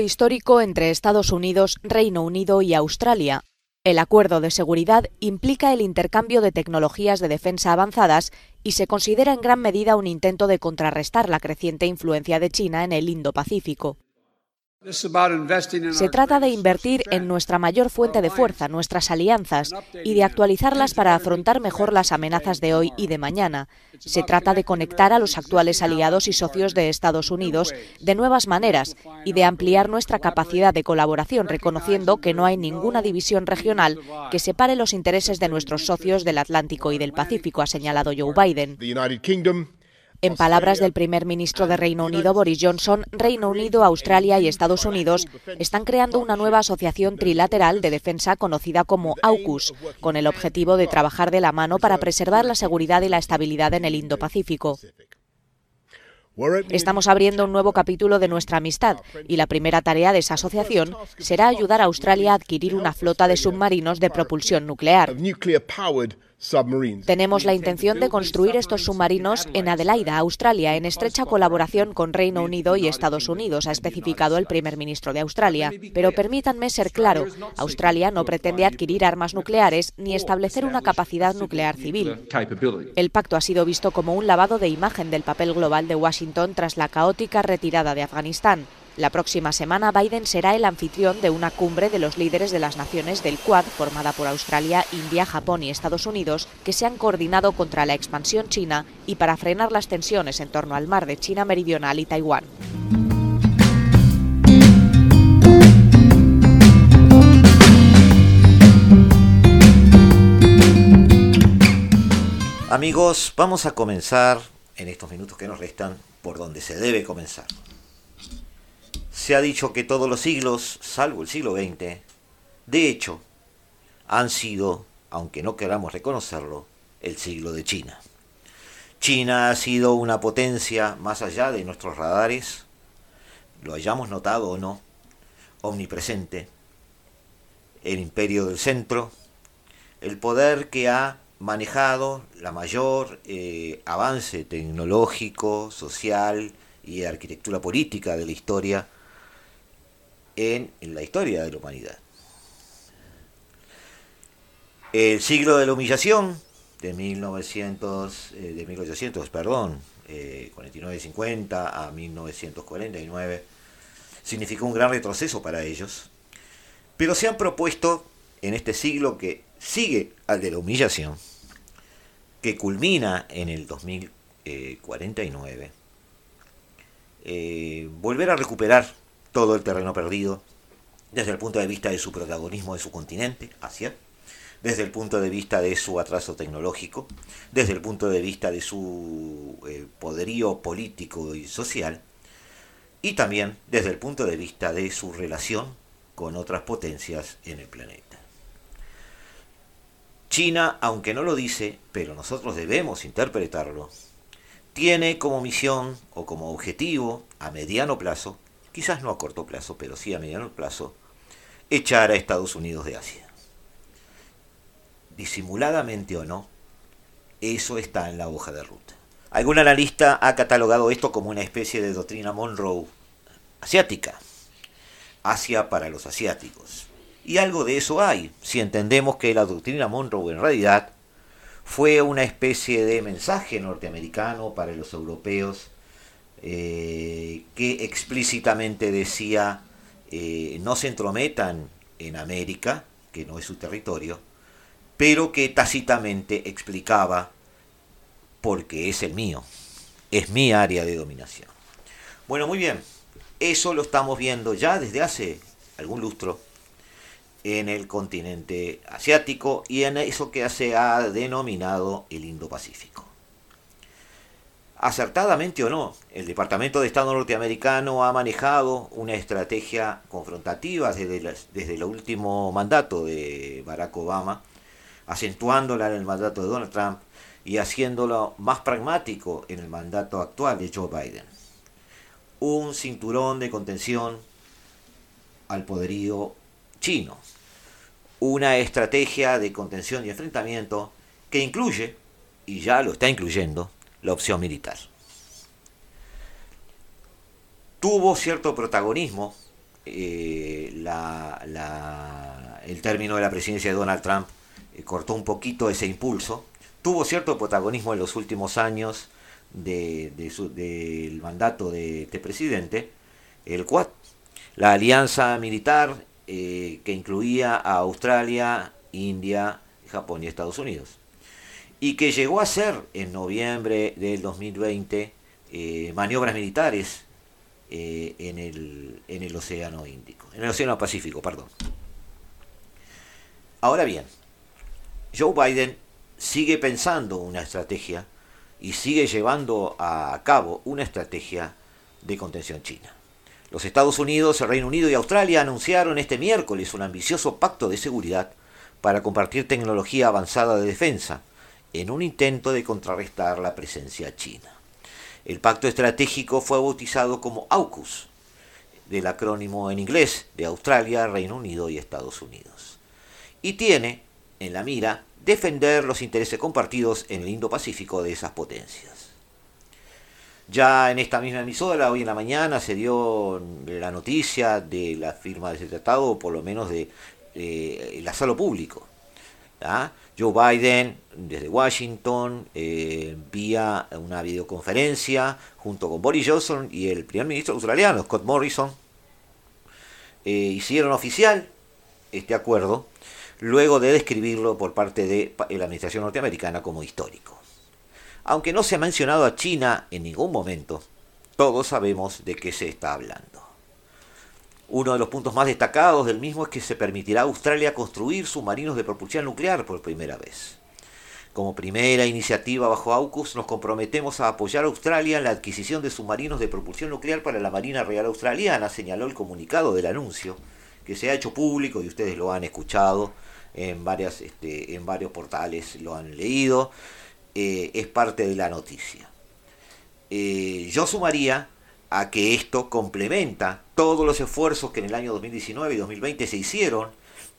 Histórico entre Estados Unidos, Reino Unido y Australia. El acuerdo de seguridad implica el intercambio de tecnologías de defensa avanzadas y se considera en gran medida un intento de contrarrestar la creciente influencia de China en el Indo-Pacífico. Se trata de invertir en nuestra mayor fuente de fuerza, nuestras alianzas, y de actualizarlas para afrontar mejor las amenazas de hoy y de mañana. Se trata de conectar a los actuales aliados y socios de Estados Unidos de nuevas maneras y de ampliar nuestra capacidad de colaboración, reconociendo que no hay ninguna división regional que separe los intereses de nuestros socios del Atlántico y del Pacífico, ha señalado Joe Biden. En palabras del primer ministro de Reino Unido, Boris Johnson, Reino Unido, Australia y Estados Unidos están creando una nueva asociación trilateral de defensa conocida como AUKUS, con el objetivo de trabajar de la mano para preservar la seguridad y la estabilidad en el Indo-Pacífico. Estamos abriendo un nuevo capítulo de nuestra amistad y la primera tarea de esa asociación será ayudar a Australia a adquirir una flota de submarinos de propulsión nuclear. Tenemos la intención de construir estos submarinos en Adelaida, Australia, en estrecha colaboración con Reino Unido y Estados Unidos, ha especificado el primer ministro de Australia. Pero permítanme ser claro, Australia no pretende adquirir armas nucleares ni establecer una capacidad nuclear civil. El pacto ha sido visto como un lavado de imagen del papel global de Washington tras la caótica retirada de Afganistán. La próxima semana Biden será el anfitrión de una cumbre de los líderes de las naciones del Quad formada por Australia, India, Japón y Estados Unidos que se han coordinado contra la expansión china y para frenar las tensiones en torno al mar de China Meridional y Taiwán. Amigos, vamos a comenzar en estos minutos que nos restan por donde se debe comenzar, se ha dicho que todos los siglos, salvo el siglo XX, de hecho, han sido, aunque no queramos reconocerlo, el siglo de China. China ha sido una potencia más allá de nuestros radares, lo hayamos notado o no, omnipresente, el imperio del centro, el poder que ha manejado la mayor eh, avance tecnológico, social y arquitectura política de la historia en, la historia de la humanidad. El siglo de la humillación de 1900, eh, de 1800, perdón, eh, 49-50 a 1949 significó un gran retroceso para ellos, pero se han propuesto en este siglo que sigue al de la humillación, que culmina en el 2049, eh, volver a recuperar todo el terreno perdido desde el punto de vista de su protagonismo de su continente, Asia, desde el punto de vista de su atraso tecnológico, desde el punto de vista de su eh, poderío político y social, y también desde el punto de vista de su relación con otras potencias en el planeta. China, aunque no lo dice, pero nosotros debemos interpretarlo, tiene como misión o como objetivo a mediano plazo, quizás no a corto plazo, pero sí a mediano plazo, echar a Estados Unidos de Asia. Disimuladamente o no, eso está en la hoja de ruta. Algún analista ha catalogado esto como una especie de doctrina Monroe asiática. Asia para los asiáticos. Y algo de eso hay, si entendemos que la doctrina Monroe en realidad fue una especie de mensaje norteamericano para los europeos eh, que explícitamente decía eh, no se entrometan en América, que no es su territorio, pero que tácitamente explicaba porque es el mío, es mi área de dominación. Bueno, muy bien, eso lo estamos viendo ya desde hace algún lustro en el continente asiático y en eso que se ha denominado el Indo-Pacífico. Acertadamente o no, el Departamento de Estado norteamericano ha manejado una estrategia confrontativa desde, desde el último mandato de Barack Obama, acentuándola en el mandato de Donald Trump y haciéndolo más pragmático en el mandato actual de Joe Biden. Un cinturón de contención al poderío chino. Una estrategia de contención y enfrentamiento que incluye, y ya lo está incluyendo, la opción militar. Tuvo cierto protagonismo eh, el término de la presidencia de Donald Trump, eh, cortó un poquito ese impulso. Tuvo cierto protagonismo en los últimos años del mandato de este presidente, el Quad, la alianza militar eh, que incluía a Australia, India, Japón y Estados Unidos. Y que llegó a ser en noviembre del 2020 eh, maniobras militares eh, en, el, en el Océano Índico, en el Océano Pacífico, perdón. Ahora bien, Joe Biden sigue pensando una estrategia y sigue llevando a cabo una estrategia de contención china. Los Estados Unidos, el Reino Unido y Australia anunciaron este miércoles un ambicioso pacto de seguridad para compartir tecnología avanzada de defensa, en un intento de contrarrestar la presencia china. El pacto estratégico fue bautizado como AUKUS, del acrónimo en inglés de Australia, Reino Unido y Estados Unidos, y tiene en la mira defender los intereses compartidos en el Indo-Pacífico de esas potencias. Ya en esta misma emisora, hoy en la mañana, se dio la noticia de la firma de ese tratado, o por lo menos de el asalo público. Joe Biden, desde Washington, eh, vía una videoconferencia, junto con Boris Johnson y el primer ministro australiano, Scott Morrison, eh, hicieron oficial este acuerdo, luego de describirlo por parte de la administración norteamericana como histórico. Aunque no se ha mencionado a China en ningún momento, todos sabemos de qué se está hablando. Uno de los puntos más destacados del mismo es que se permitirá a Australia construir submarinos de propulsión nuclear por primera vez. Como primera iniciativa bajo AUKUS nos comprometemos a apoyar a Australia en la adquisición de submarinos de propulsión nuclear para la Marina Real Australiana, señaló el comunicado del anuncio, que se ha hecho público y ustedes lo han escuchado en, varias, este, en varios portales, lo han leído, eh, es parte de la noticia. Eh, yo sumaría a que esto complementa todos los esfuerzos que en el año 2019 y 2020 se hicieron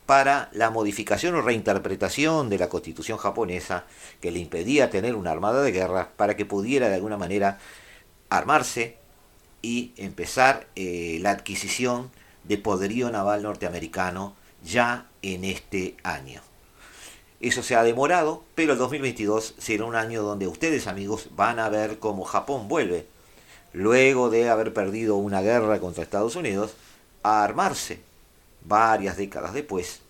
para la modificación o reinterpretación de la constitución japonesa que le impedía tener una armada de guerra para que pudiera de alguna manera armarse y empezar eh, la adquisición de poderío naval norteamericano ya en este año. Eso se ha demorado, pero el 2022 será un año donde ustedes amigos van a ver cómo Japón vuelve, luego de haber perdido una guerra contra Estados Unidos, a armarse varias décadas después,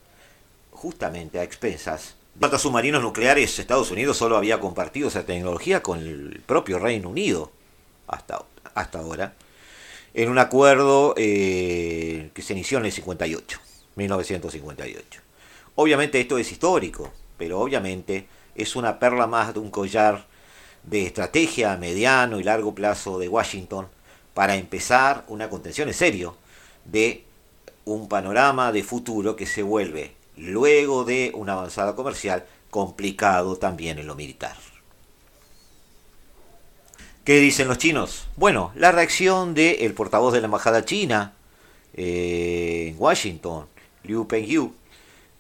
justamente a expensas. de submarinos nucleares, Estados Unidos solo había compartido esa tecnología con el propio Reino Unido hasta, hasta ahora, en un acuerdo eh, que se inició en el 58, 1958. Obviamente esto es histórico, pero obviamente es una perla más de un collar de estrategia a mediano y largo plazo de Washington para empezar una contención en serio de un panorama de futuro que se vuelve, luego de una avanzada comercial, complicado también en lo militar. ¿Qué dicen los chinos? Bueno, la reacción del portavoz de la embajada china eh, en Washington, Liu Pengyu,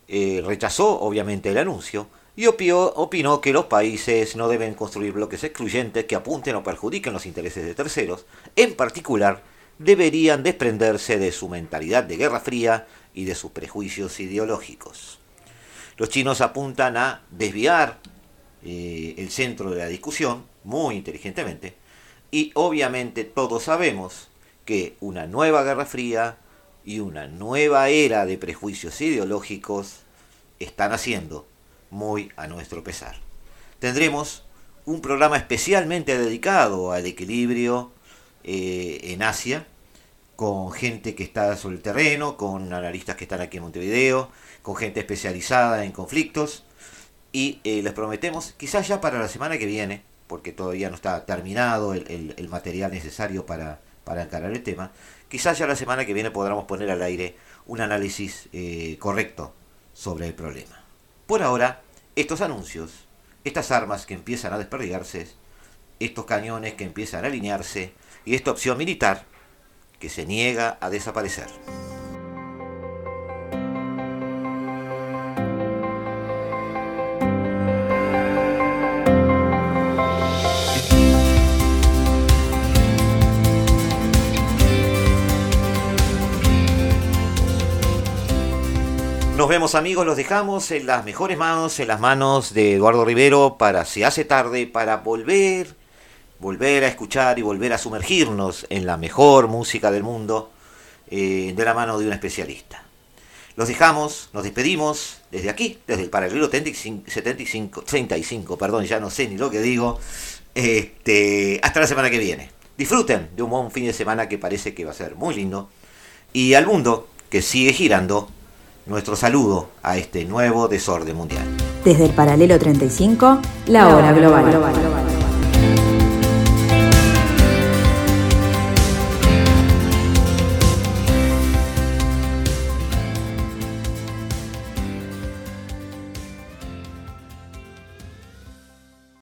eh, rechazó obviamente el anuncio y opinó que los países no deben construir bloques excluyentes que apunten o perjudiquen los intereses de terceros, en particular deberían desprenderse de su mentalidad de guerra fría y de sus prejuicios ideológicos. Los chinos apuntan a desviar eh, el centro de la discusión muy inteligentemente y obviamente todos sabemos que una nueva guerra fría y una nueva era de prejuicios ideológicos están haciendo muy a nuestro pesar. Tendremos un programa especialmente dedicado al equilibrio eh, en Asia, con gente que está sobre el terreno, con analistas que están aquí en Montevideo, con gente especializada en conflictos. Y eh, les prometemos, quizás ya para la semana que viene, porque todavía no está terminado el, material necesario para, para, encarar el tema, quizás ya la semana que viene podamos poner al aire un análisis eh, correcto sobre el problema. Por ahora, estos anuncios, estas armas que empiezan a desperdigarse, estos cañones que empiezan a alinearse, y esta opción militar que se niega a desaparecer. Nos vemos amigos, los dejamos en las mejores manos, en las manos de Eduardo Rivero para si hace tarde, para volver volver a escuchar y volver a sumergirnos en la mejor música del mundo eh, de la mano de un especialista. Los dejamos, nos despedimos desde aquí, desde el paralelo 75, 35, perdón, ya no sé ni lo que digo. Este, hasta la semana que viene. Disfruten de un buen fin de semana que parece que va a ser muy lindo. Y al mundo que sigue girando, nuestro saludo a este nuevo desorden mundial. Desde el paralelo 35, la hora global. global.